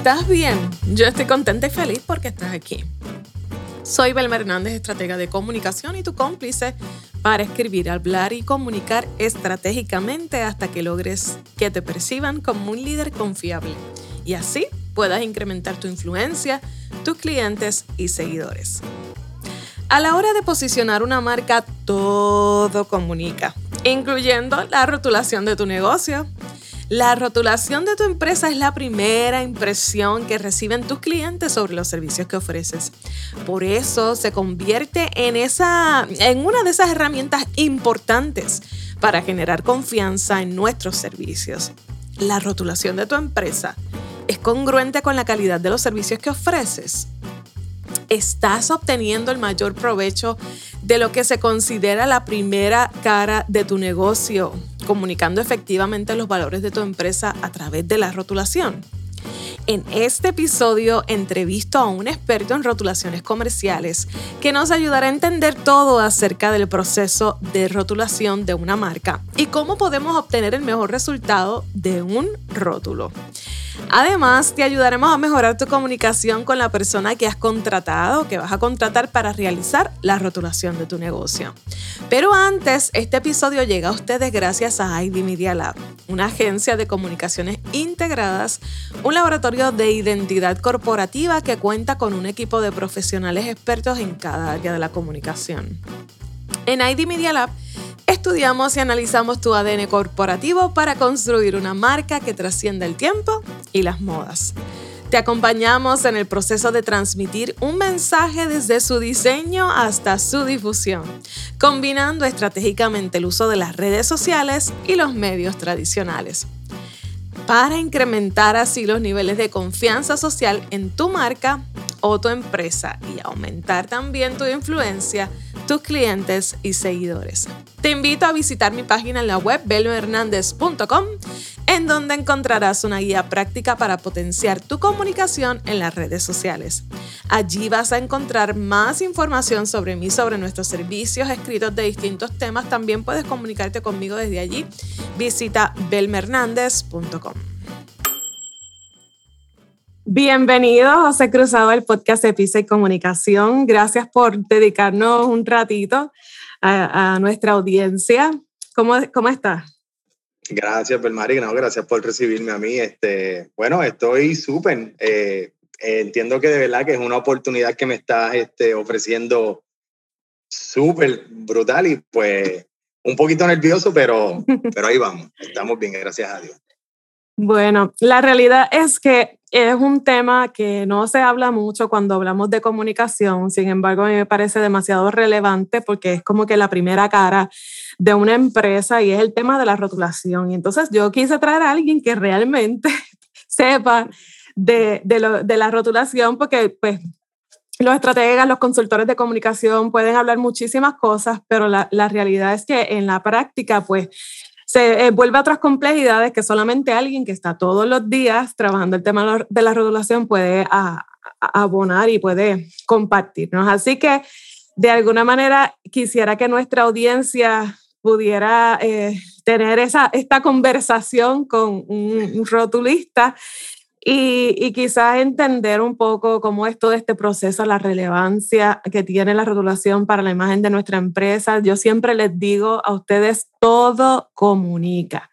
¿Estás bien? Yo estoy contenta y feliz porque estás aquí. Soy Belma Hernández, estratega de comunicación y tu cómplice para escribir, hablar y comunicar estratégicamente hasta que logres que te perciban como un líder confiable y así puedas incrementar tu influencia, tus clientes y seguidores. A la hora de posicionar una marca, todo comunica, incluyendo la rotulación de tu negocio. La rotulación de tu empresa es la primera impresión que reciben tus clientes sobre los servicios que ofreces. Por eso se convierte en, esa, en una de esas herramientas importantes para generar confianza en nuestros servicios. La rotulación de tu empresa es congruente con la calidad de los servicios que ofreces. Estás obteniendo el mayor provecho de lo que se considera la primera cara de tu negocio comunicando efectivamente los valores de tu empresa a través de la rotulación. En este episodio entrevisto a un experto en rotulaciones comerciales que nos ayudará a entender todo acerca del proceso de rotulación de una marca y cómo podemos obtener el mejor resultado de un rótulo. Además, te ayudaremos a mejorar tu comunicación con la persona que has contratado que vas a contratar para realizar la rotulación de tu negocio. Pero antes, este episodio llega a ustedes gracias a ID Media Lab, una agencia de comunicaciones integradas, un laboratorio de identidad corporativa que cuenta con un equipo de profesionales expertos en cada área de la comunicación. En ID Media Lab, Estudiamos y analizamos tu ADN corporativo para construir una marca que trascienda el tiempo y las modas. Te acompañamos en el proceso de transmitir un mensaje desde su diseño hasta su difusión, combinando estratégicamente el uso de las redes sociales y los medios tradicionales para incrementar así los niveles de confianza social en tu marca o tu empresa y aumentar también tu influencia tus clientes y seguidores. Te invito a visitar mi página en la web belohernandez.com en donde encontrarás una guía práctica para potenciar tu comunicación en las redes sociales. Allí vas a encontrar más información sobre mí, sobre nuestros servicios escritos de distintos temas. También puedes comunicarte conmigo desde allí. Visita belmehernandez.com. Bienvenido, José Cruzado, al podcast de Pisa y Comunicación. Gracias por dedicarnos un ratito a, nuestra audiencia. ¿Cómo, cómo estás? Gracias, Belmari. gracias por recibirme a mí. Este, bueno, estoy súper. Eh, entiendo que de verdad que es una oportunidad que me estás este, ofreciendo súper brutal y pues un poquito nervioso, pero, pero ahí vamos. Estamos bien, gracias a Dios. Bueno, la realidad es que es un tema que no se habla mucho cuando hablamos de comunicación, sin embargo, a mí me parece demasiado relevante porque es como que la primera cara de una empresa y es el tema de la rotulación. Y entonces yo quise traer a alguien que realmente sepa de, de, la rotulación porque pues los estrategas, los consultores de comunicación pueden hablar muchísimas cosas, pero la, la realidad es que en la práctica, pues se eh, vuelve a otras complejidades que solamente alguien que está todos los días trabajando el tema de la regulación puede abonar y puede compartirnos. Así que de alguna manera quisiera que nuestra audiencia pudiera eh, tener esa, esta conversación con un rotulista y, quizás entender un poco cómo es todo este proceso, la relevancia que tiene la regulación para la imagen de nuestra empresa. Yo siempre les digo a ustedes, todo comunica.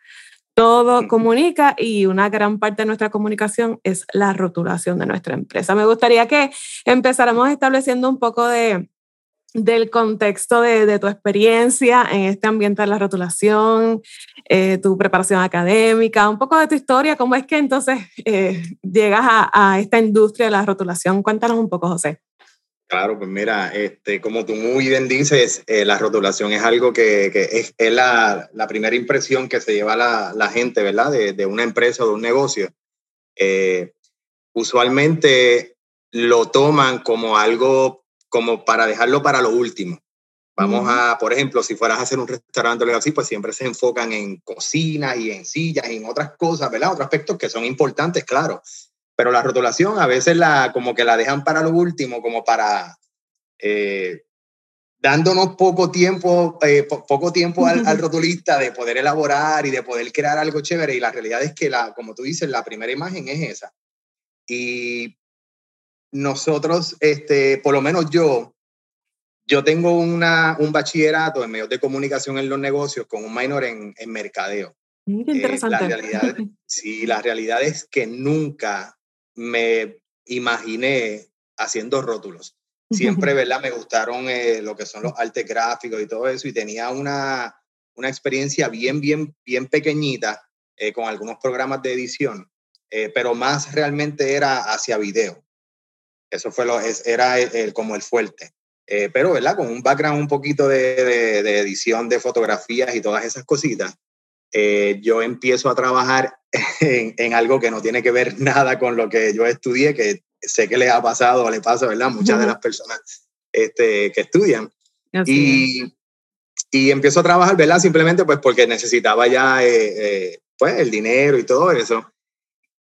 Todo comunica y una gran parte de nuestra comunicación es la rotulación de nuestra empresa. Me gustaría que empezáramos estableciendo un poco de, del contexto de, tu experiencia en este ambiente de la rotulación, eh, tu preparación académica, un poco de tu historia, cómo es que entonces eh, llegas a, esta industria de la rotulación. Cuéntanos un poco, José. Claro, pues mira, este, como tú muy bien dices, eh, la rotulación es algo que, que es, es la, la, primera impresión que se lleva la, la gente, ¿verdad? De, de, una empresa o de un negocio. usualmente lo toman como algo como para dejarlo para lo último. Vamos a, por ejemplo, si fueras a hacer un restaurante o algo así, pues siempre se enfocan en cocina y en sillas y en otras cosas, ¿verdad? Otros aspectos que son importantes, claro. Pero la rotulación a veces la, como que la dejan para lo último, como para eh, dándonos poco tiempo, eh, poco tiempo al, al, rotulista de poder elaborar y de poder crear algo chévere. Y la realidad es que, la, como tú dices, la primera imagen es esa. Y nosotros, este, por lo menos yo, yo tengo una, un bachillerato en medios de comunicación en los negocios con un minor en, en mercadeo. Mm, qué interesante. la realidad, sí, la realidad es que nunca me imaginé haciendo rótulos. Siempre, ¿verdad? Me gustaron eh, lo que son los artes gráficos y todo eso y tenía una, una experiencia bien, bien, bien pequeñita eh, con algunos programas de edición, eh, pero más realmente era hacia video. Eso fue lo, era el, como el fuerte. Eh, pero, ¿verdad? Con un background un poquito de, de, edición de fotografías y todas esas cositas, eh, yo empiezo a trabajar en, en, algo que no tiene que ver nada con lo que yo estudié, que sé que les ha pasado o le pasa, ¿verdad? Muchas de las personas este, que estudian. y, y empiezo a trabajar, ¿verdad? Simplemente pues porque necesitaba ya eh, pues el dinero y todo eso.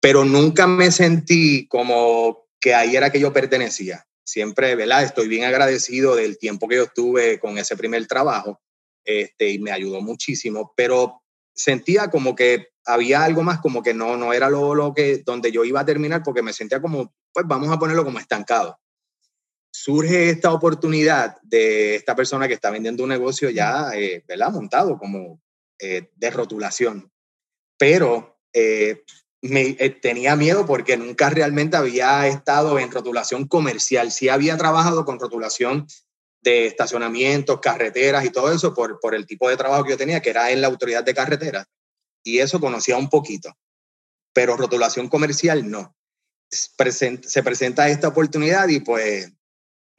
Pero nunca me sentí como que ahí era que yo pertenecía. Siempre, ¿verdad? Estoy bien agradecido del tiempo que yo estuve con ese primer trabajo este, y me ayudó muchísimo, pero sentía como que había algo más, como que no, no era lo, lo que, donde yo iba a terminar, porque me sentía como, pues vamos a ponerlo como estancado. Surge esta oportunidad de esta persona que está vendiendo un negocio ya, eh, ¿verdad? Montado como eh, de rotulación. Pero eh, me, eh, tenía miedo porque nunca realmente había estado en rotulación comercial. Sí había trabajado con rotulación de estacionamientos, carreteras y todo eso por, por el tipo de trabajo que yo tenía, que era en la autoridad de carreteras. Y eso conocía un poquito. Pero rotulación comercial no. se presenta esta oportunidad y pues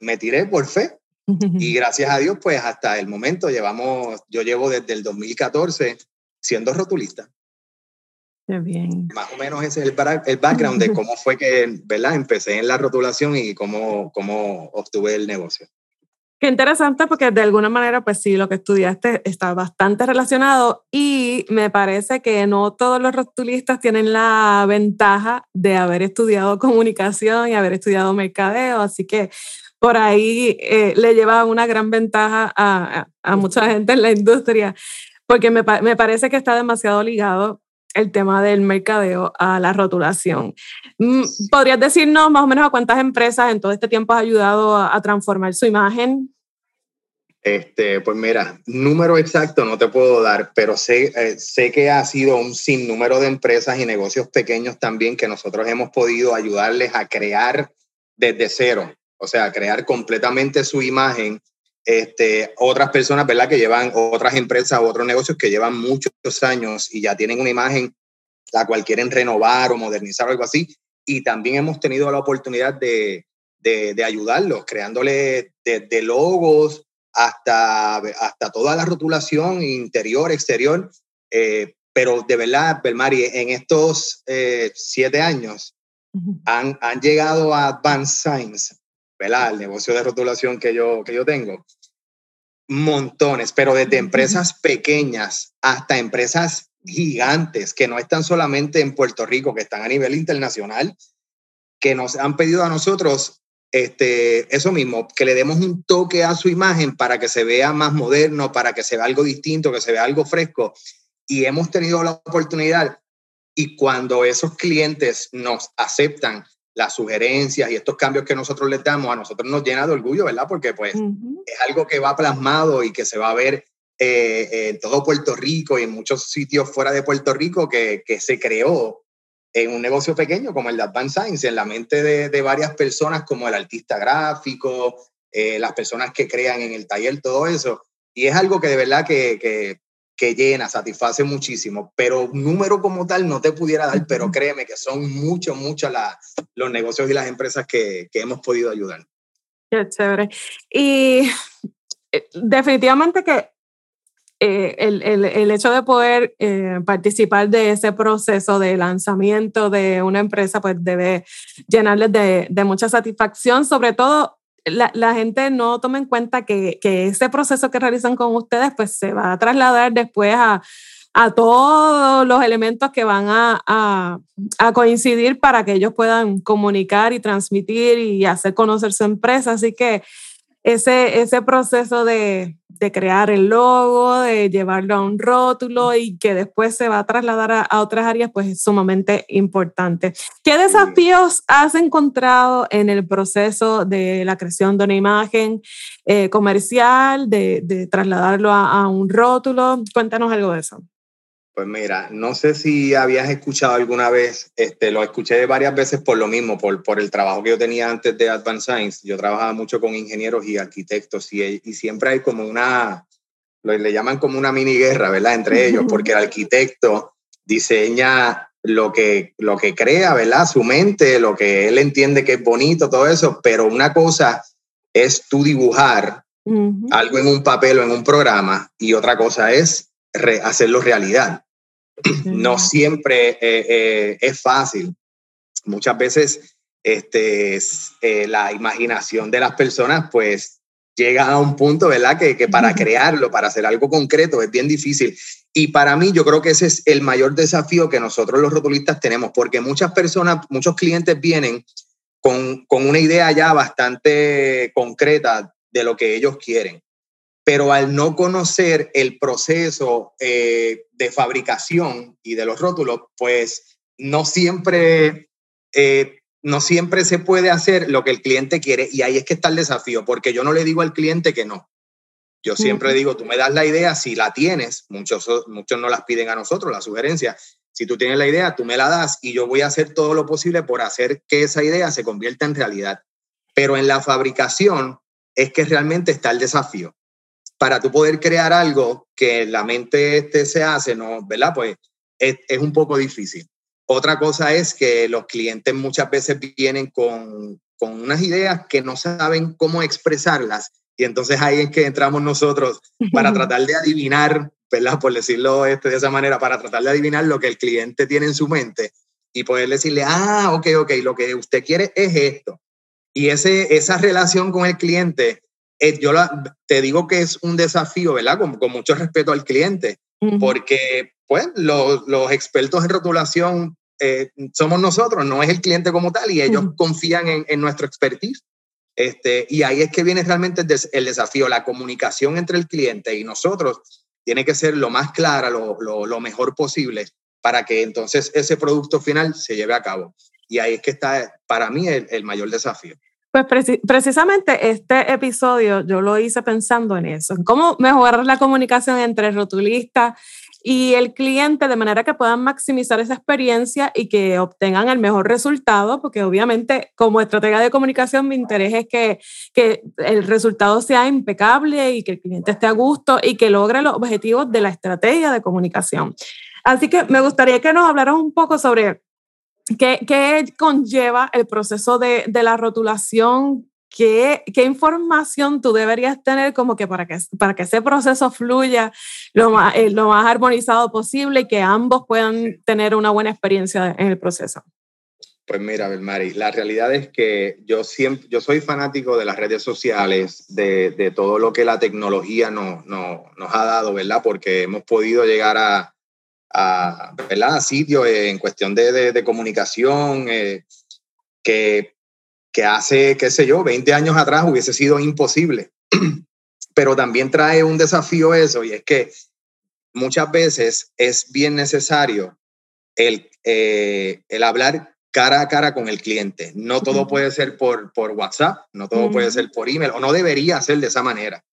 me tiré por fe. Y gracias a Dios, pues hasta el momento llevamos, yo llevo desde el 2014 siendo rotulista. Qué bien. Más o menos ese es el, el background de cómo fue que, ¿verdad? Empecé en la rotulación y cómo, cómo obtuve el negocio. Qué interesante porque de alguna manera, pues sí, lo que estudiaste está bastante relacionado y me parece que no todos los rotulistas tienen la ventaja de haber estudiado comunicación y haber estudiado mercadeo, así que por ahí eh, le lleva una gran ventaja a, a, mucha gente en la industria, porque me, me parece que está demasiado ligado el tema del mercadeo a la rotulación. Mm, ¿Podrías decirnos más o menos a cuántas empresas en todo este tiempo has ayudado a, transformar su imagen? Este, pues mira, número exacto no te puedo dar, pero sé, eh, sé que ha sido un sinnúmero de empresas y negocios pequeños también que nosotros hemos podido ayudarles a crear desde cero, o sea, crear completamente su imagen este, otras personas, ¿verdad? Que llevan otras empresas o otros negocios que llevan muchos años y ya tienen una imagen la cual quieren renovar o modernizar o algo así. Y también hemos tenido la oportunidad de, de, ayudarlos, creándole de, logos hasta, hasta toda la rotulación interior, exterior. Eh, pero de verdad, Belmari, en estos eh, siete años han, han llegado a Advanced Science el negocio de rotulación que yo, que yo tengo, montones, pero desde empresas pequeñas hasta empresas gigantes que no están solamente en Puerto Rico, que están a nivel internacional, que nos han pedido a nosotros este, eso mismo, que le demos un toque a su imagen para que se vea más moderno, para que se vea algo distinto, que se vea algo fresco. Y hemos tenido la oportunidad y cuando esos clientes nos aceptan las sugerencias y estos cambios que nosotros les damos, a nosotros nos llena de orgullo, ¿verdad? Porque pues es algo que va plasmado y que se va a ver eh, en todo Puerto Rico y en muchos sitios fuera de Puerto Rico que, que se creó en un negocio pequeño como el de Advanced Science, en la mente de, de varias personas como el artista gráfico, eh, las personas que crean en el taller, todo eso. Y es algo que de verdad que, que que llena, satisface muchísimo, pero número como tal no te pudiera dar, pero créeme que son muchos, muchos los negocios y las empresas que, que hemos podido ayudar. Qué chévere. Y eh, definitivamente que eh, el, el, el, hecho de poder eh, participar de ese proceso de lanzamiento de una empresa, pues debe llenarles de, de mucha satisfacción, sobre todo la, la, gente no toma en cuenta que, que, ese proceso que realizan con ustedes pues se va a trasladar después a, a todos los elementos que van a, a, coincidir para que ellos puedan comunicar y transmitir y hacer conocer su empresa. Así que ese, ese proceso de, de crear el logo, de llevarlo a un rótulo y que después se va a trasladar a, otras áreas, pues es sumamente importante. ¿Qué desafíos has encontrado en el proceso de la creación de una imagen eh, comercial, de, trasladarlo a un rótulo? Cuéntanos algo de eso. Pues mira, no sé si habías escuchado alguna vez, este, lo escuché varias veces por lo mismo, por, por el trabajo que yo tenía antes de Advanced Science. Yo trabajaba mucho con ingenieros y arquitectos y, y siempre hay como una, lo, le llaman como una mini guerra, ¿verdad? Entre ellos, porque el arquitecto diseña lo que, lo que crea, ¿verdad? Su mente, lo que él entiende que es bonito, todo eso, pero una cosa es tú dibujar algo en un papel o en un programa y otra cosa es hacerlo realidad. No siempre eh, eh, es fácil. Muchas veces este, eh, la imaginación de las personas pues llega a un punto, ¿verdad? Que, que, para crearlo, para hacer algo concreto, es bien difícil. Y para mí yo creo que ese es el mayor desafío que nosotros los rotulistas tenemos, porque muchas personas, muchos clientes vienen con, con una idea ya bastante concreta de lo que ellos quieren pero al no conocer el proceso eh, de fabricación y de los rótulos, pues no siempre, eh, no siempre se puede hacer lo que el cliente quiere y ahí es que está el desafío, porque yo no le digo al cliente que no. Yo siempre digo, tú me das la idea, si la tienes, muchos, muchos no las piden a nosotros, la sugerencia, si tú tienes la idea, tú me la das y yo voy a hacer todo lo posible por hacer que esa idea se convierta en realidad. Pero en la fabricación es que realmente está el desafío para tú poder crear algo que la mente este se hace, ¿no? ¿verdad? Pues es, es, un poco difícil. Otra cosa es que los clientes muchas veces vienen con, con unas ideas que no saben cómo expresarlas y entonces ahí es que entramos nosotros para tratar de adivinar, ¿verdad? Por decirlo este, de esa manera, para tratar de adivinar lo que el cliente tiene en su mente y poder decirle, ah, ok, ok, lo que usted quiere es esto. Y ese, esa relación con el cliente eh, yo te digo que es un desafío, ¿verdad? Con, con mucho respeto al cliente, porque pues los, los, expertos en rotulación eh, somos nosotros, no es el cliente como tal, y ellos confían en, en, nuestro expertise. Este, y ahí es que viene realmente el, el, desafío, la comunicación entre el cliente y nosotros tiene que ser lo más clara, lo, lo, lo mejor posible, para que entonces ese producto final se lleve a cabo. Y ahí es que está para mí el, el mayor desafío. Pues precisamente este episodio yo lo hice pensando en eso, en cómo mejorar la comunicación entre el rotulista y el cliente de manera que puedan maximizar esa experiencia y que obtengan el mejor resultado, porque obviamente como estratega de comunicación mi interés es que, que el resultado sea impecable y que el cliente esté a gusto y que logre los objetivos de la estrategia de comunicación. Así que me gustaría que nos hablaras un poco sobre ¿Qué, conlleva el proceso de, la rotulación? ¿Qué, ¿Qué, información tú deberías tener como que para que, para que ese proceso fluya lo más, eh, lo más armonizado posible y que ambos puedan tener una buena experiencia en el proceso? Pues mira, Belmari, la realidad es que yo siempre, yo soy fanático de las redes sociales, de, de todo lo que la tecnología nos, nos, nos ha dado, ¿verdad? Porque hemos podido llegar a, a, ¿verdad? a sitios en cuestión de, de, comunicación eh, que, que hace, qué sé yo, 20 años atrás hubiese sido imposible. Pero también trae un desafío eso y es que muchas veces es bien necesario el, eh, el hablar cara a cara con el cliente. No todo puede ser por, por WhatsApp, no todo puede ser por email, o no debería ser de esa manera.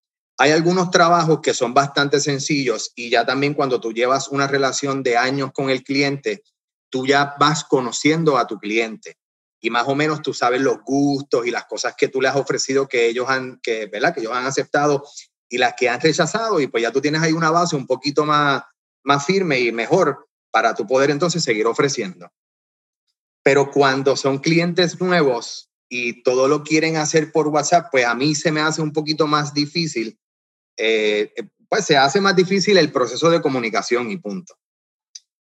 Hay algunos trabajos que son bastante sencillos y ya también cuando tú llevas una relación de años con el cliente, tú ya vas conociendo a tu cliente y más o menos tú sabes los gustos y las cosas que tú le has ofrecido que ellos han, que, ¿verdad? que ellos han aceptado y las que han rechazado y pues ya tú tienes ahí una base un poquito más, más firme y mejor para tu poder entonces seguir ofreciendo. Pero cuando son clientes nuevos y todo lo quieren hacer por WhatsApp, pues a mí se me hace un poquito más difícil eh, eh, pues se hace más difícil el proceso de comunicación y punto.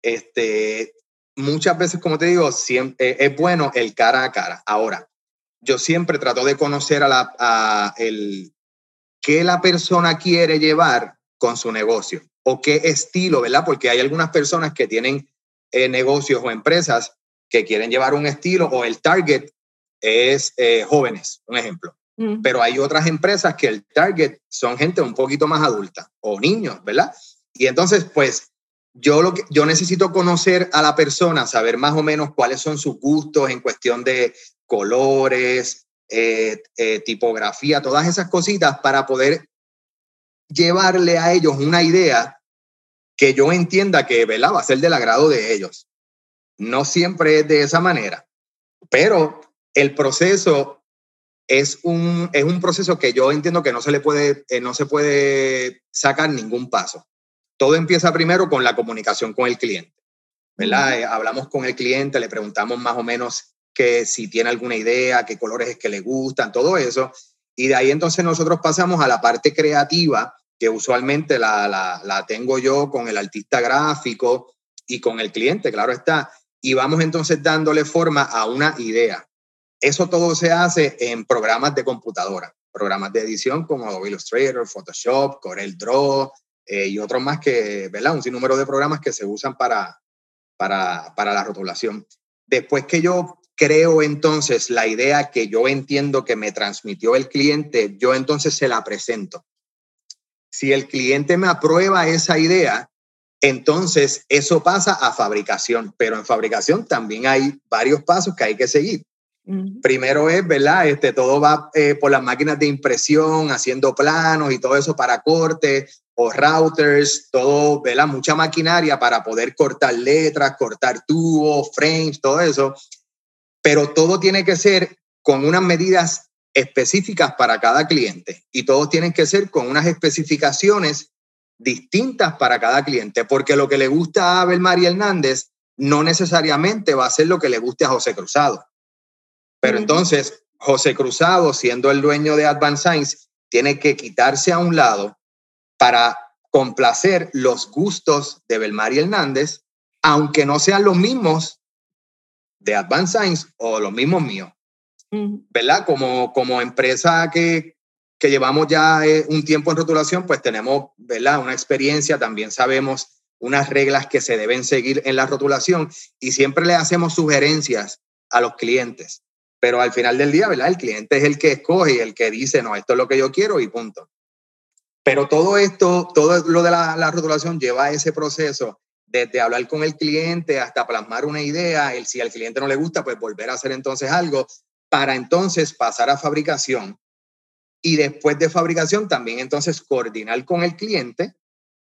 Este, muchas veces, como te digo, siempre, eh, es bueno el cara a cara. Ahora, yo siempre trato de conocer a la, el, qué la persona quiere llevar con su negocio o qué estilo, ¿verdad? Porque hay algunas personas que tienen negocios o empresas que quieren llevar un estilo o el target es jóvenes, un ejemplo Pero hay otras empresas que el target son gente un poquito más adulta o niños, ¿verdad? Y entonces, pues, yo, lo que, yo necesito conocer a la persona, saber más o menos cuáles son sus gustos en cuestión de colores, eh, eh, tipografía, todas esas cositas para poder llevarle a ellos una idea que yo entienda que ¿verdad? va a ser del agrado de ellos. No siempre es de esa manera, pero el proceso es un, es un proceso que yo entiendo que no se le puede, eh, no se puede sacar ningún paso. Todo empieza primero con la comunicación con el cliente. ¿verdad? Eh, hablamos con el cliente, le preguntamos más o menos que si tiene alguna idea, qué colores es que le gustan, todo eso. Y de ahí entonces nosotros pasamos a la parte creativa, que usualmente la, la, la tengo yo con el artista gráfico y con el cliente, claro está. Y vamos entonces dándole forma a una idea. Eso todo se hace en programas de computadora, programas de edición como Adobe Illustrator, Photoshop, Corel Draw eh, y otros más que, ¿verdad? Un sinnúmero de programas que se usan para, para, para la rotulación. Después que yo creo entonces la idea que yo entiendo que me transmitió el cliente, yo entonces se la presento. Si el cliente me aprueba esa idea, entonces eso pasa a fabricación, pero en fabricación también hay varios pasos que hay que seguir. Primero es, ¿verdad? Este, todo va eh, por las máquinas de impresión, haciendo planos y todo eso para corte, o routers, todo, ¿verdad? Mucha maquinaria para poder cortar letras, cortar tubos, frames, todo eso. Pero todo tiene que ser con unas medidas específicas para cada cliente y todos tienen que ser con unas especificaciones distintas para cada cliente, porque lo que le gusta a Abel María Hernández no necesariamente va a ser lo que le guste a José Cruzado. Pero entonces, José Cruzado, siendo el dueño de Advanced Science, tiene que quitarse a un lado para complacer los gustos de Belmari Hernández, aunque no sean los mismos de Advanced Science o los mismos míos. ¿Verdad? Como, como empresa que, que llevamos ya eh, un tiempo en rotulación, pues tenemos, ¿verdad? Una experiencia, también sabemos unas reglas que se deben seguir en la rotulación y siempre le hacemos sugerencias a los clientes. Pero al final del día, ¿verdad? El cliente es el que escoge y el que dice, no, esto es lo que yo quiero y punto. Pero todo esto, todo lo de la, la rotulación lleva a ese proceso desde hablar con el cliente hasta plasmar una idea, el, si al cliente no le gusta, pues volver a hacer entonces algo, para entonces pasar a fabricación. Y después de fabricación también entonces coordinar con el cliente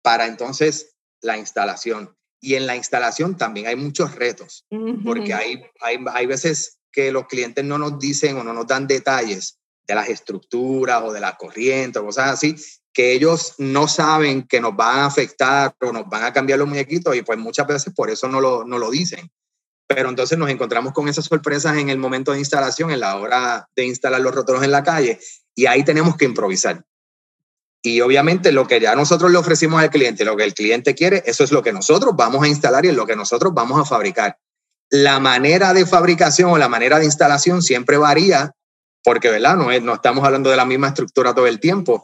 para entonces la instalación. Y en la instalación también hay muchos retos, porque hay, hay, hay veces que los clientes no nos dicen o no nos dan detalles de las estructuras o de la corriente o cosas así, que ellos no saben que nos van a afectar o nos van a cambiar los muñequitos y pues muchas veces por eso no lo, no lo dicen. Pero entonces nos encontramos con esas sorpresas en el momento de instalación, en la hora de instalar los rotoros en la calle y ahí tenemos que improvisar. Y obviamente lo que ya nosotros le ofrecimos al cliente, lo que el cliente quiere, eso es lo que nosotros vamos a instalar y es lo que nosotros vamos a fabricar la manera de fabricación o la manera de instalación siempre varía, porque ¿verdad? No, no estamos hablando de la misma estructura todo el tiempo.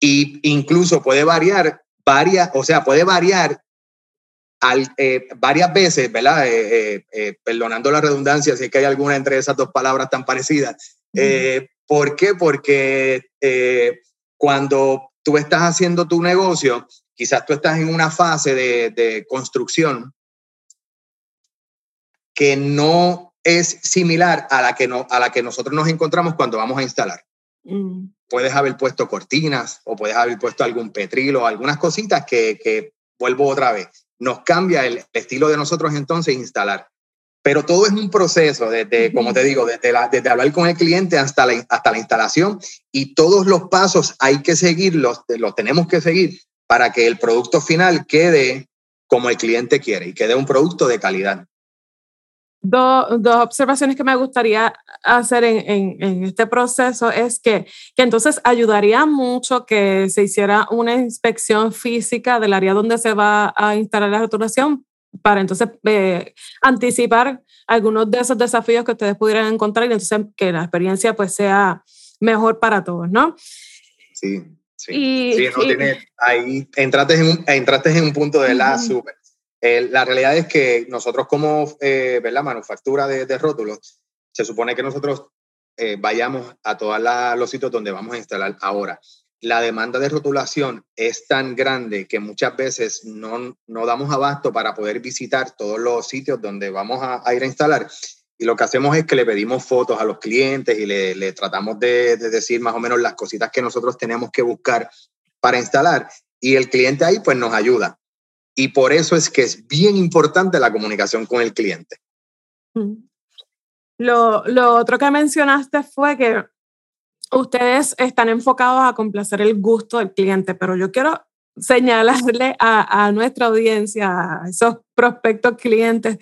Y incluso puede variar, varias, o sea, puede variar al, eh, varias veces, ¿verdad? Eh, eh, perdonando la redundancia, si es que hay alguna entre esas dos palabras tan parecidas. ¿Por qué? Porque cuando tú estás haciendo tu negocio, quizás tú estás en una fase de, de construcción que no es similar a la que, no, a la que nosotros nos encontramos cuando vamos a instalar. Mm. Puedes haber puesto cortinas o puedes haber puesto algún petrilo, algunas cositas que, que vuelvo otra vez. Nos cambia el estilo de nosotros entonces instalar. Pero todo es un proceso, desde, como te digo, desde, la, desde hablar con el cliente hasta la, hasta la instalación y todos los pasos hay que seguirlos, los tenemos que seguir para que el producto final quede como el cliente quiere y quede un producto de calidad dos observaciones que me gustaría hacer en, en, este proceso es que, que, entonces ayudaría mucho que se hiciera una inspección física del área donde se va a instalar la rotulación para entonces eh, anticipar algunos de esos desafíos que ustedes pudieran encontrar y entonces que la experiencia pues sea mejor para todos, ¿no? Sí, sí. sí, no tiene, ahí entraste en, un, entraste en un punto de la súper la realidad es que nosotros como eh, ¿verdad? manufactura de, de, rótulos, se supone que nosotros eh, vayamos a todos los sitios donde vamos a instalar. Ahora, la demanda de rotulación es tan grande que muchas veces no, no damos abasto para poder visitar todos los sitios donde vamos a, ir a instalar. Y lo que hacemos es que le pedimos fotos a los clientes y le, tratamos de, de, decir más o menos las cositas que nosotros tenemos que buscar para instalar. Y el cliente ahí pues nos ayuda. Y por eso es que es bien importante la comunicación con el cliente. Mm. Lo, lo otro que mencionaste fue que ustedes están enfocados a complacer el gusto del cliente, pero yo quiero señalarle a, a nuestra audiencia, a esos prospectos clientes,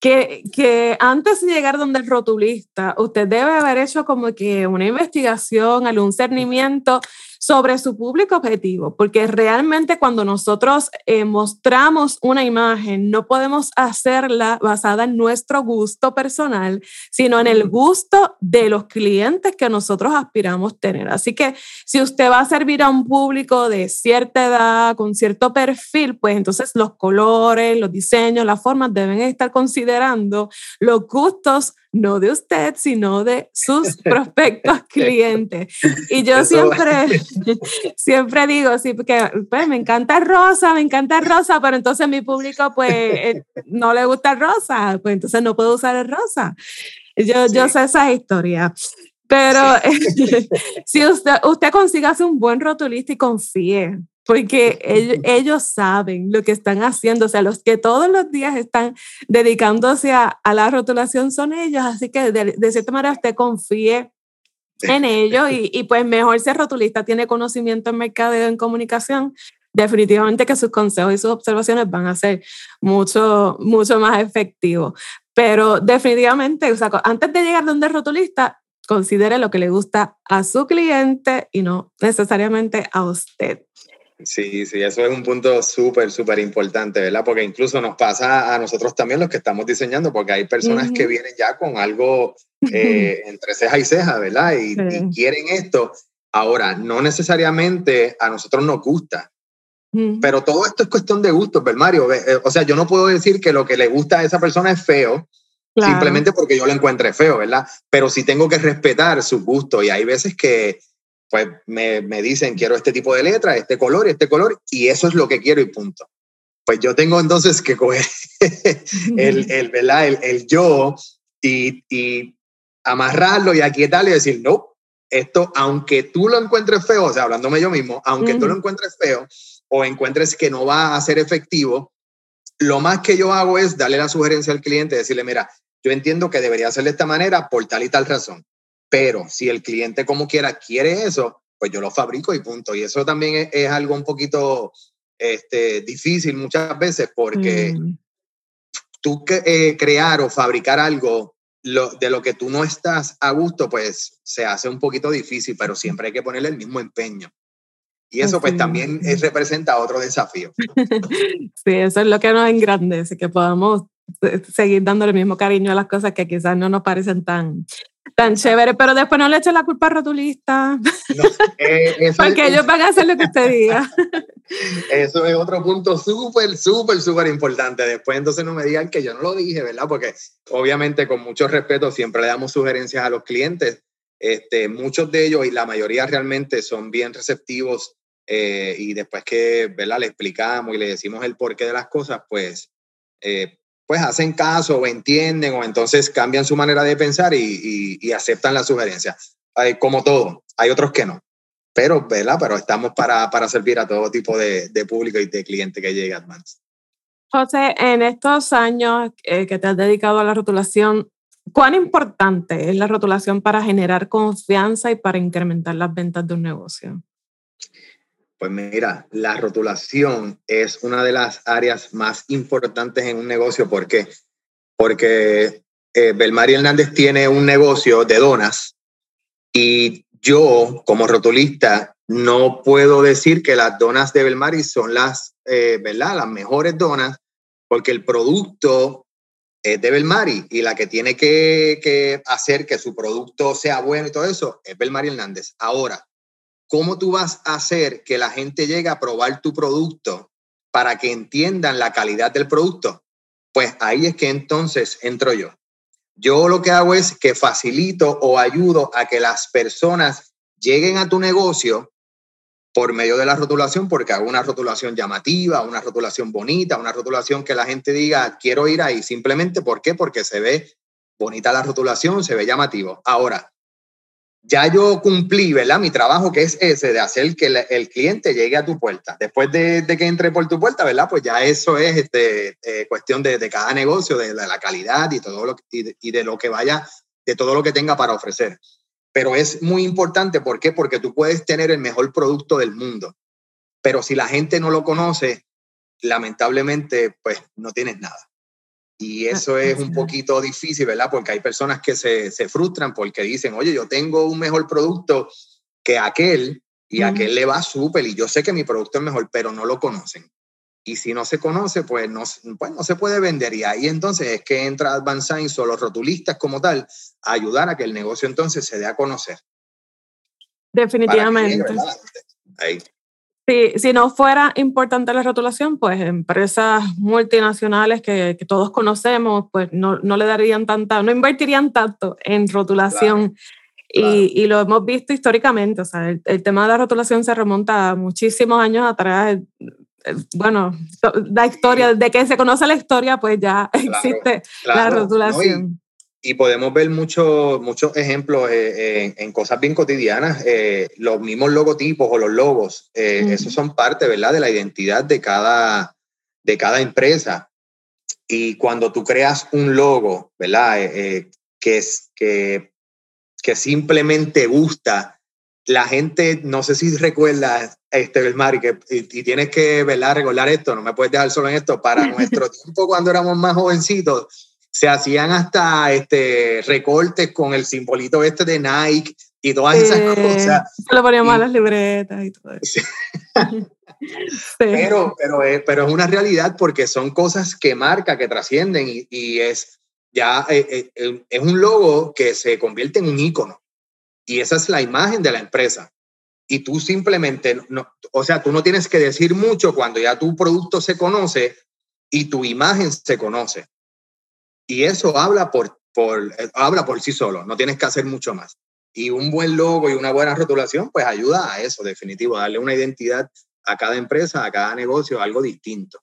que, que, antes de llegar donde el rotulista, usted debe haber hecho como que una investigación, algún cernimiento sobre su público objetivo, porque realmente cuando nosotros eh, mostramos una imagen, no podemos hacerla basada en nuestro gusto personal, sino en el gusto de los clientes que nosotros aspiramos tener. Así que si usted va a servir a un público de cierta edad, con cierto perfil, pues entonces los colores, los diseños, las formas deben estar considerando los gustos no de usted, sino de sus prospectos clientes. Y yo siempre, siempre digo, sí, porque pues, me encanta rosa, me encanta rosa, pero entonces mi público pues eh, no le gusta rosa, pues entonces no puedo usar el rosa. Yo, yo sé esa historia. Pero si usted, usted consiga ser un buen rotulista y confíe, porque ellos, saben lo que están haciendo, o sea, los que todos los días están dedicándose a, la rotulación son ellos, así que de, cierta manera usted confíe en ellos y, y, pues mejor ser rotulista, tiene conocimiento en mercadeo, en comunicación, definitivamente que sus consejos y sus observaciones van a ser mucho, mucho más efectivos. Pero definitivamente, o sea, antes de llegar donde el rotulista, considere lo que le gusta a su cliente y no necesariamente a usted. Sí, sí, eso es un punto súper, súper importante, ¿verdad? Porque incluso nos pasa a nosotros también los que estamos diseñando, porque hay personas que vienen ya con algo eh, entre ceja y ceja, ¿verdad? Y, quieren esto. Ahora, no necesariamente a nosotros nos gusta, pero todo esto es cuestión de gustos, ¿verdad, Mario? Eh, o sea, yo no puedo decir que lo que le gusta a esa persona es feo, simplemente porque yo lo encuentre feo, ¿verdad? Pero sí tengo que respetar su gusto y hay veces que pues me, me, dicen, quiero este tipo de letra, este color, este color, y eso es lo que quiero y punto. Pues yo tengo entonces que coger el, el, ¿verdad? el, el yo y, y, amarrarlo y aquietarlo y decir, no, esto, aunque tú lo encuentres feo, o sea, hablándome yo mismo, aunque tú lo encuentres feo o encuentres que no va a ser efectivo, lo más que yo hago es darle la sugerencia al cliente, decirle, mira, yo entiendo que debería ser de esta manera por tal y tal razón. Pero si el cliente como quiera quiere eso, pues yo lo fabrico y punto. Y eso también es, algo un poquito este, difícil muchas veces porque mm. tú eh, crear o fabricar algo lo, de lo que tú no estás a gusto, pues se hace un poquito difícil, pero siempre hay que ponerle el mismo empeño. Y eso pues también es, representa otro desafío. sí, eso es lo que nos engrandece, que podamos eh, seguir dándole el mismo cariño a las cosas que quizás no nos parecen tan, tan chévere, pero después no le eche la culpa al rotulista. No, eh, Porque ellos van a hacer lo que usted diga. Eso es otro punto súper, súper, súper importante. Después entonces no me digan que yo no lo dije, ¿verdad? Porque obviamente con mucho respeto siempre le damos sugerencias a los clientes. Este, muchos de ellos y la mayoría realmente son bien receptivos eh, y después que ¿verdad? le explicamos y le decimos el porqué de las cosas, pues eh, pues hacen caso o entienden o entonces cambian su manera de pensar y, y, aceptan la sugerencia. como todo, hay otros que no. Pero, ¿verdad? Pero estamos para, para servir a todo tipo de, de, público y de cliente que llegue a Advance. José, en estos años eh, que te has dedicado a la rotulación, ¿cuán importante es la rotulación para generar confianza y para incrementar las ventas de un negocio? Pues mira, la rotulación es una de las áreas más importantes en un negocio. ¿Por qué? Porque eh, Belmari Hernández tiene un negocio de donas y yo, como rotulista, no puedo decir que las donas de Belmari son las, eh, ¿verdad? Las mejores donas, porque el producto es de Belmari y la que tiene que, que hacer que su producto sea bueno y todo eso es Belmari Hernández. Ahora, ¿cómo tú vas a hacer que la gente llegue a probar tu producto para que entiendan la calidad del producto? Pues ahí es que entonces entro yo. Yo lo que hago es que facilito o ayudo a que las personas lleguen a tu negocio por medio de la rotulación, porque hago una rotulación llamativa, una rotulación bonita, una rotulación que la gente diga, quiero ir ahí, simplemente, ¿por qué? Porque se ve bonita la rotulación, se ve llamativo. Ahora, ya yo cumplí, ¿verdad? Mi trabajo que es ese de hacer que el, cliente llegue a tu puerta. Después de, que entre por tu puerta, ¿verdad? Pues ya eso es este, eh, cuestión de, cada negocio, de, la calidad y, todo lo, y de lo que vaya, de todo lo que tenga para ofrecer pero es muy importante. ¿Por qué? Porque tú puedes tener el mejor producto del mundo, pero si la gente no lo conoce, lamentablemente, pues no tienes nada. Y eso es un poquito difícil, ¿verdad? Porque hay personas que se, se frustran porque dicen, oye, yo tengo un mejor producto que aquel y a aquel le va súper y yo sé que mi producto es mejor, pero no lo conocen. Y si no se conoce, pues no, pues no se puede vender. Y ahí entonces es que entra Advanced Science o los rotulistas como tal a ayudar a que el negocio entonces se dé a conocer. Definitivamente. Si no fuera importante la rotulación, pues empresas multinacionales que, que todos conocemos, pues no, no, le darían tanta, no invertirían tanto en rotulación. Y, y, lo hemos visto históricamente, o sea, el, el, tema de la rotulación se remonta a muchísimos años atrás, bueno, la historia, de que se conoce la historia, pues ya existe la rotulación. y, podemos ver muchos muchos ejemplos eh, en, cosas bien cotidianas. Eh, los mismos logotipos o los logos, eh, esos son parte, ¿verdad?, de la identidad de cada, de cada empresa. Y cuando tú creas un logo, ¿verdad?, que, es, que, que simplemente gusta, la gente, no sé si recuerdas, este, y, que, y, tienes que ¿verdad? recordar esto, no me puedes dejar solo en esto, para nuestro tiempo cuando éramos más jovencitos, se hacían hasta este, recortes con el simbolito este de Nike y todas esas cosas. Se lo poníamos a las libretas y todo eso. pero, pero, es, pero es una realidad porque son cosas que marca, que trascienden y, y es ya eh, eh, es un logo que se convierte en un icono y esa es la imagen de la empresa y tú simplemente, no, o sea, tú no tienes que decir mucho cuando ya tu producto se conoce y tu imagen se conoce. Y eso habla por, por, eh, habla por sí solo, no tienes que hacer mucho más. Y un buen logo y una buena rotulación, pues ayuda a eso, definitivo, a darle una identidad a cada empresa, a cada negocio, algo distinto.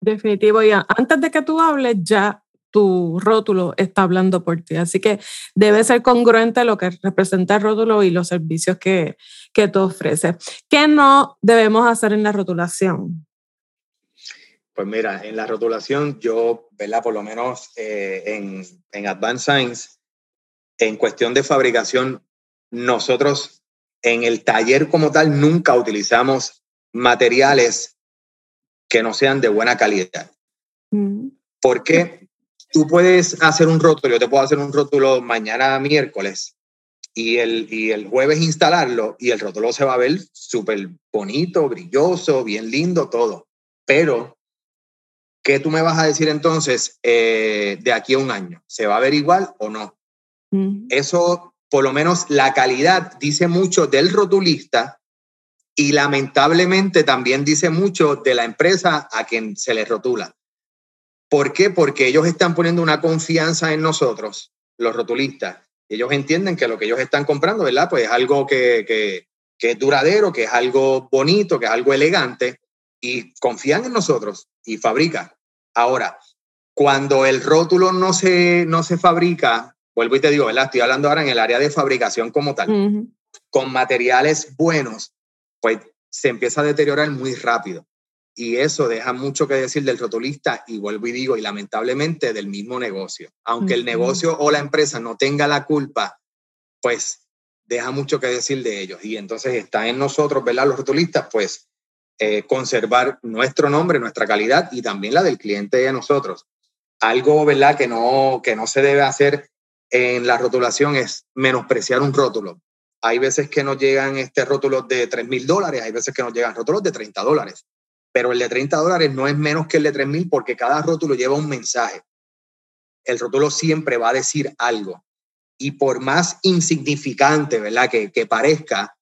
Definitivo. Y antes de que tú hables, ya tu rótulo está hablando por ti. Así que debe ser congruente lo que representa el rótulo y los servicios que, que tú ofreces. ¿Qué no debemos hacer en la rotulación? Pues mira, en la rotulación yo, ¿verdad? Por lo menos eh, en, en Advanced Science, en cuestión de fabricación, nosotros en el taller como tal nunca utilizamos materiales que no sean de buena calidad. Mm. ¿Por qué? tú puedes hacer un rótulo, yo te puedo hacer un rótulo mañana miércoles y el, y el jueves instalarlo y el rótulo se va a ver súper bonito, brilloso, bien lindo, todo. Pero, ¿qué tú me vas a decir entonces eh, de aquí a un año? ¿Se va a ver igual o no? Eso, por lo menos la calidad dice mucho del rotulista y lamentablemente también dice mucho de la empresa a quien se le rotula. ¿Por qué? Porque ellos están poniendo una confianza en nosotros, los rotulistas. Ellos entienden que lo que ellos están comprando, ¿verdad? Pues es algo que, que, es duradero, que es algo bonito, que es algo elegante, y confían en nosotros y fabrican. Ahora, cuando el rótulo no se, no se fabrica, vuelvo y te digo, ¿verdad? Estoy hablando ahora en el área de fabricación como tal, con materiales buenos, pues se empieza a deteriorar muy rápido y eso deja mucho que decir del rotulista y vuelvo y digo, y lamentablemente del mismo negocio. Aunque el negocio o la empresa no tenga la culpa, pues deja mucho que decir de ellos. Y entonces está en nosotros, ¿verdad? Los rotulistas, pues eh, conservar nuestro nombre, nuestra calidad y también la del cliente de nosotros. Algo, ¿verdad? Que no, que no se debe hacer en la rotulación es menospreciar un rótulo. Hay veces que nos llegan este rótulos de 3 mil dólares, hay veces que nos llegan rótulos de 30 dólares pero el de 30 dólares no es menos que el de 3.000 porque cada rótulo lleva un mensaje. El rótulo siempre va a decir algo. Y por más insignificante, ¿verdad? Que, que parezca,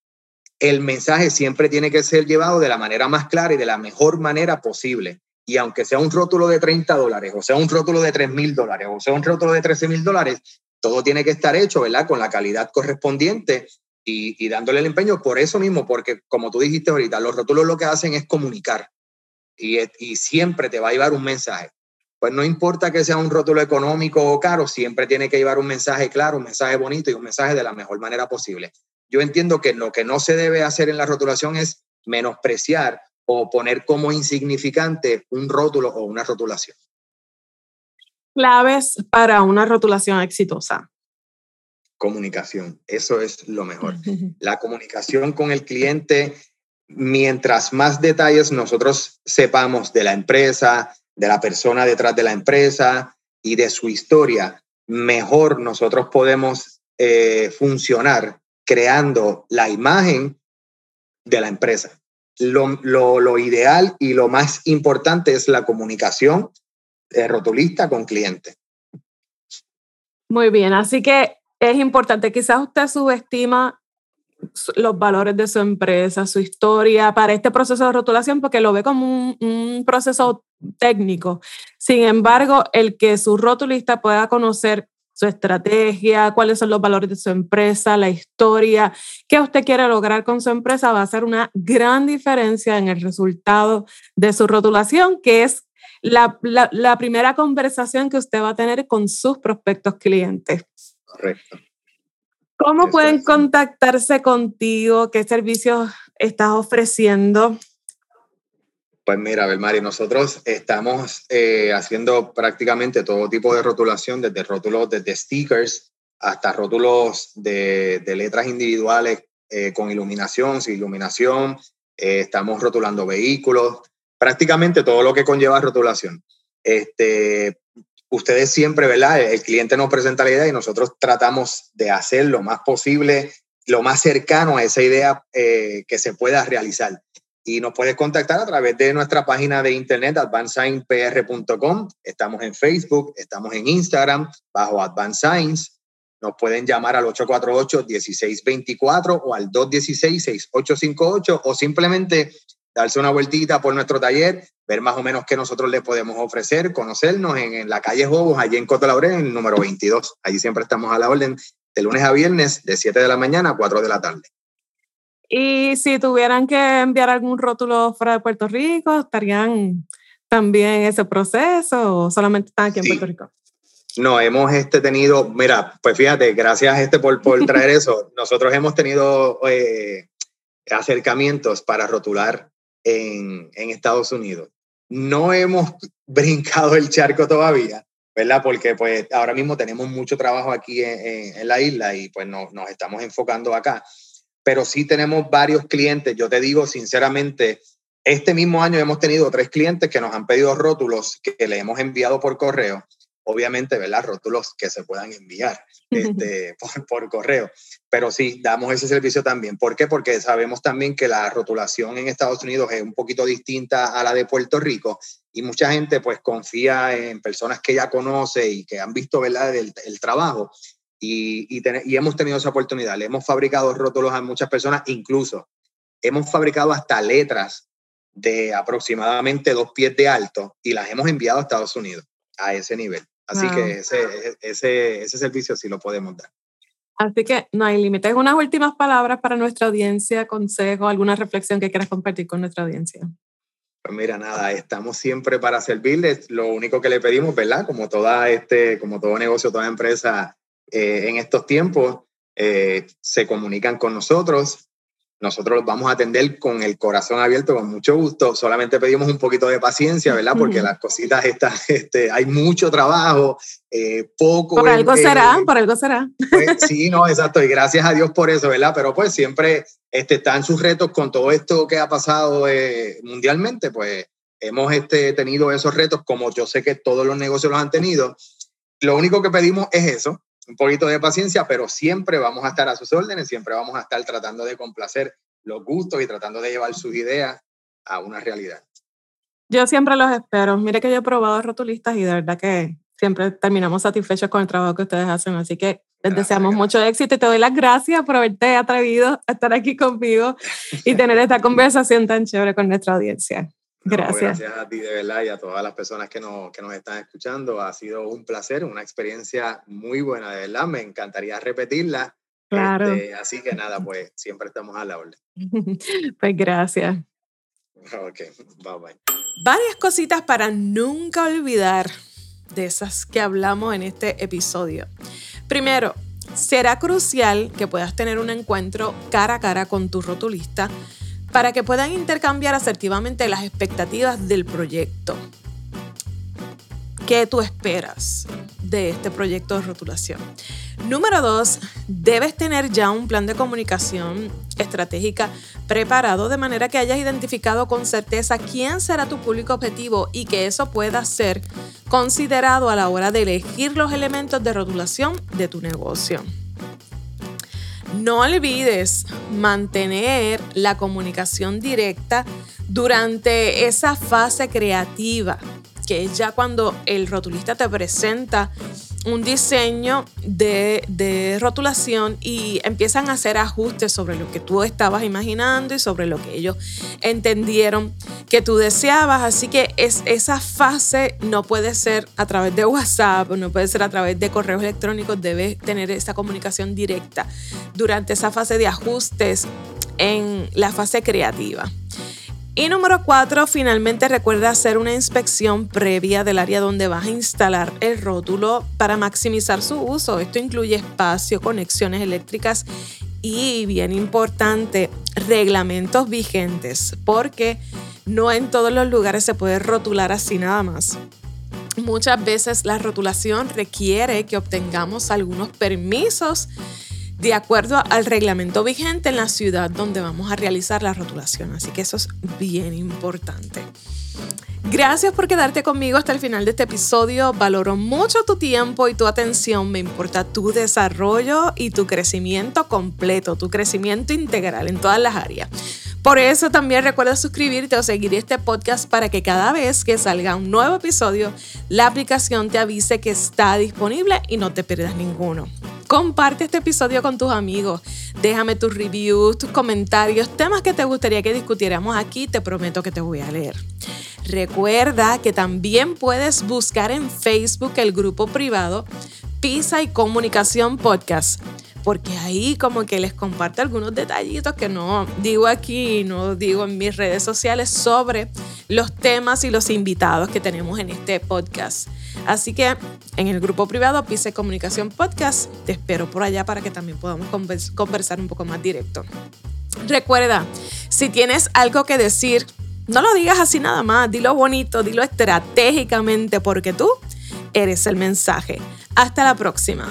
el mensaje siempre tiene que ser llevado de la manera más clara y de la mejor manera posible. Y aunque sea un rótulo de 30 dólares, o sea un rótulo de 3 mil dólares, o sea un rótulo de 13 mil dólares, todo tiene que estar hecho, ¿verdad? Con la calidad correspondiente y, dándole el empeño por eso mismo, porque como tú dijiste ahorita, los rótulos lo que hacen es comunicar y, y siempre te va a llevar un mensaje. Pues no importa que sea un rótulo económico o caro, siempre tiene que llevar un mensaje claro, un mensaje bonito y un mensaje de la mejor manera posible. Yo entiendo que lo que no se debe hacer en la rotulación es menospreciar o poner como insignificante un rótulo o una rotulación. Claves para una rotulación exitosa. Comunicación, eso es lo mejor. La comunicación con el cliente, mientras más detalles nosotros sepamos de la empresa, de la persona detrás de la empresa y de su historia, mejor nosotros podemos eh, funcionar creando la imagen de la empresa. Lo, lo, lo, ideal y lo más importante es la comunicación eh, rotulista con cliente. Muy bien, así que es importante, quizás usted subestima los valores de su empresa, su historia para este proceso de rotulación porque lo ve como un, un, proceso técnico. Sin embargo, el que su rotulista pueda conocer su estrategia, cuáles son los valores de su empresa, la historia, qué usted quiere lograr con su empresa, va a hacer una gran diferencia en el resultado de su rotulación, que es la, la, la primera conversación que usted va a tener con sus prospectos clientes. Correcto. ¿Cómo pueden contactarse contigo? ¿Qué servicios estás ofreciendo? Pues mira, a ver, Mari, nosotros estamos eh, haciendo prácticamente todo tipo de rotulación, desde rótulos, desde stickers hasta rótulos de, de letras individuales eh, con iluminación, sin iluminación. Eh, estamos rotulando vehículos, prácticamente todo lo que conlleva rotulación. Este, ustedes siempre, ¿verdad? El cliente nos presenta la idea y nosotros tratamos de hacer lo más posible, lo más cercano a esa idea eh, que se pueda realizar y nos puedes contactar a través de nuestra página de internet advancedsignpr.com. Estamos en Facebook, estamos en Instagram bajo Advanced Signs. Nos pueden llamar al 848-1624 o al 216-6858 o simplemente darse una vueltita por nuestro taller, ver más o menos qué nosotros le podemos ofrecer, conocernos en, en la calle Jobos, allí en Coto Laurel, en el número 22. Allí siempre estamos a la orden de lunes a viernes, de 7 de la mañana a 4 de la tarde. Y si tuvieran que enviar algún rótulo fuera de Puerto Rico, ¿estarían también en ese proceso o solamente están aquí en Puerto Rico? No, hemos este, tenido, mira, pues fíjate, gracias este por, por traer eso. Nosotros hemos tenido eh, acercamientos para rotular en, en Estados Unidos. No hemos brincado el charco todavía, ¿verdad? Porque pues ahora mismo tenemos mucho trabajo aquí en, en, en la isla y pues no, nos estamos enfocando acá pero sí tenemos varios clientes. Yo te digo sinceramente, este mismo año hemos tenido tres clientes que nos han pedido rótulos que le hemos enviado por correo. Obviamente, ¿verdad? Rótulos que se puedan enviar este, por, por, correo. Pero sí, damos ese servicio también. ¿Por qué? Porque sabemos también que la rotulación en Estados Unidos es un poquito distinta a la de Puerto Rico y mucha gente pues confía en personas que ya conoce y que han visto, ¿verdad? El, el trabajo y, y, ten, y, hemos tenido esa oportunidad. Le hemos fabricado rótulos a muchas personas, incluso hemos fabricado hasta letras de aproximadamente dos pies de alto y las hemos enviado a Estados Unidos a ese nivel. Así wow. que ese, ese, ese servicio sí lo podemos dar. Así que no hay límites. Unas últimas palabras para nuestra audiencia, consejo, alguna reflexión que quieras compartir con nuestra audiencia. Pues mira, nada, estamos siempre para servirles. Lo único que le pedimos, ¿verdad? Como, toda este, como todo negocio, toda empresa, eh, en estos tiempos eh, se comunican con nosotros. Nosotros los vamos a atender con el corazón abierto, con mucho gusto. Solamente pedimos un poquito de paciencia, ¿verdad? Porque uh -huh. las cositas están, este, hay mucho trabajo, eh, poco. Por algo será, por algo será. Pues, sí, no, exacto. Y gracias a Dios por eso, ¿verdad? Pero pues siempre este, están sus retos con todo esto que ha pasado eh, mundialmente, pues hemos este, tenido esos retos como yo sé que todos los negocios los han tenido. Lo único que pedimos es eso, un poquito de paciencia, pero siempre vamos a estar a sus órdenes, siempre vamos a estar tratando de complacer los gustos y tratando de llevar sus ideas a una realidad. Yo siempre los espero. Mire que yo he probado rotulistas y de verdad que siempre terminamos satisfechos con el trabajo que ustedes hacen. Así que les gracias, deseamos gracias. mucho éxito y te doy las gracias por haberte atrevido a estar aquí conmigo y tener esta conversación tan chévere con nuestra audiencia. Gracias. gracias a ti de verdad y a todas las personas que nos, que nos están escuchando. Ha sido un placer, una experiencia muy buena, de verdad. Me encantaría repetirla. Claro. Este, así que nada, pues siempre estamos a la orden. pues gracias. Ok, bye bye. Varias cositas para nunca olvidar de esas que hablamos en este episodio. Primero, será crucial que puedas tener un encuentro cara a cara con tu rotulista para que puedan intercambiar asertivamente las expectativas del proyecto. ¿Qué tú esperas de este proyecto de rotulación? Número dos, debes tener ya un plan de comunicación estratégica preparado de manera que hayas identificado con certeza quién será tu público objetivo y que eso pueda ser considerado a la hora de elegir los elementos de rotulación de tu negocio. No olvides mantener la comunicación directa durante esa fase creativa, que es ya cuando el rotulista te presenta un diseño de, rotulación y empiezan a hacer ajustes sobre lo que tú estabas imaginando y sobre lo que ellos entendieron que tú deseabas. Así que es, esa fase no puede ser a través de WhatsApp, no puede ser a través de correos electrónicos, debes tener esa comunicación directa durante esa fase de ajustes en la fase creativa. Y número cuatro, finalmente recuerda hacer una inspección previa del área donde vas a instalar el rótulo para maximizar su uso. Esto incluye espacio, conexiones eléctricas y, bien importante, reglamentos vigentes, porque no en todos los lugares se puede rotular así nada más. Muchas veces la rotulación requiere que obtengamos algunos permisos de acuerdo al reglamento vigente en la ciudad donde vamos a realizar la rotulación. Así que eso es bien importante. Gracias por quedarte conmigo hasta el final de este episodio. Valoro mucho tu tiempo y tu atención. Me importa tu desarrollo y tu crecimiento completo, tu crecimiento integral en todas las áreas. Por eso también recuerda suscribirte o seguir este podcast para que cada vez que salga un nuevo episodio, la aplicación te avise que está disponible y no te pierdas ninguno. Comparte este episodio con tus amigos. Déjame tus reviews, tus comentarios, temas que te gustaría que discutiéramos aquí. Te prometo que te voy a leer. Recuerda que también puedes buscar en Facebook el grupo privado Pisa y Comunicación Podcast porque ahí como que les comparto algunos detallitos que no digo aquí, no digo en mis redes sociales sobre los temas y los invitados que tenemos en este podcast. Así que en el grupo privado Pise Comunicación Podcast, te espero por allá para que también podamos conversar un poco más directo. Recuerda, si tienes algo que decir, no lo digas así nada más, dilo bonito, dilo estratégicamente porque tú eres el mensaje. Hasta la próxima.